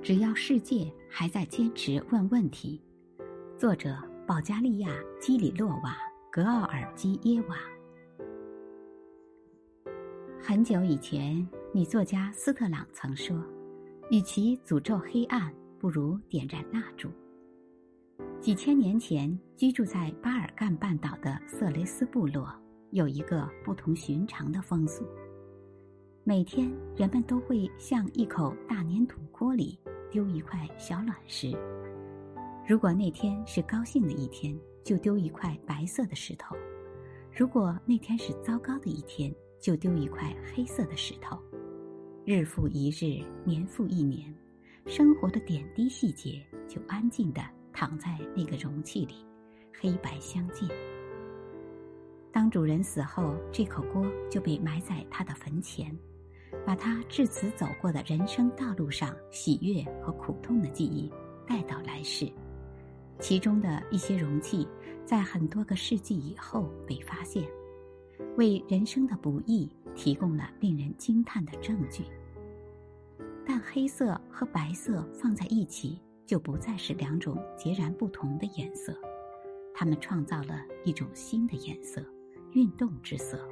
只要世界还在坚持问问题。作者：保加利亚基里洛瓦·格奥尔基耶娃。很久以前，女作家斯特朗曾说：“与其诅咒黑暗，不如点燃蜡烛。”几千年前，居住在巴尔干半岛的色雷斯部落有一个不同寻常的风俗。每天，人们都会向一口大粘土锅里丢一块小卵石。如果那天是高兴的一天，就丢一块白色的石头；如果那天是糟糕的一天，就丢一块黑色的石头。日复一日，年复一年，生活的点滴细节就安静的。躺在那个容器里，黑白相间。当主人死后，这口锅就被埋在他的坟前，把他至此走过的人生道路上喜悦和苦痛的记忆带到来世。其中的一些容器，在很多个世纪以后被发现，为人生的不易提供了令人惊叹的证据。但黑色和白色放在一起。就不再是两种截然不同的颜色，它们创造了一种新的颜色——运动之色。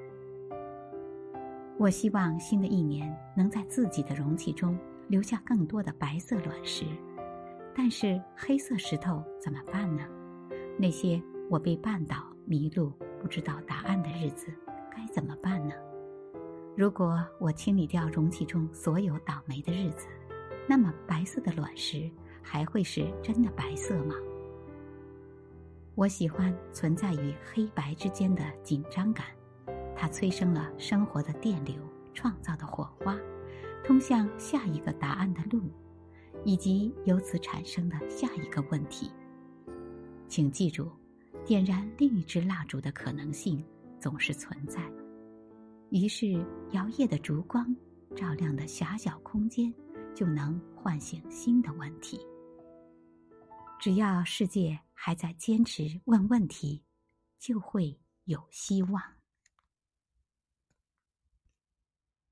我希望新的一年能在自己的容器中留下更多的白色卵石，但是黑色石头怎么办呢？那些我被绊倒、迷路、不知道答案的日子该怎么办呢？如果我清理掉容器中所有倒霉的日子，那么白色的卵石。还会是真的白色吗？我喜欢存在于黑白之间的紧张感，它催生了生活的电流，创造的火花，通向下一个答案的路，以及由此产生的下一个问题。请记住，点燃另一支蜡烛的可能性总是存在。于是，摇曳的烛光照亮的狭小空间。就能唤醒新的问题。只要世界还在坚持问问题，就会有希望。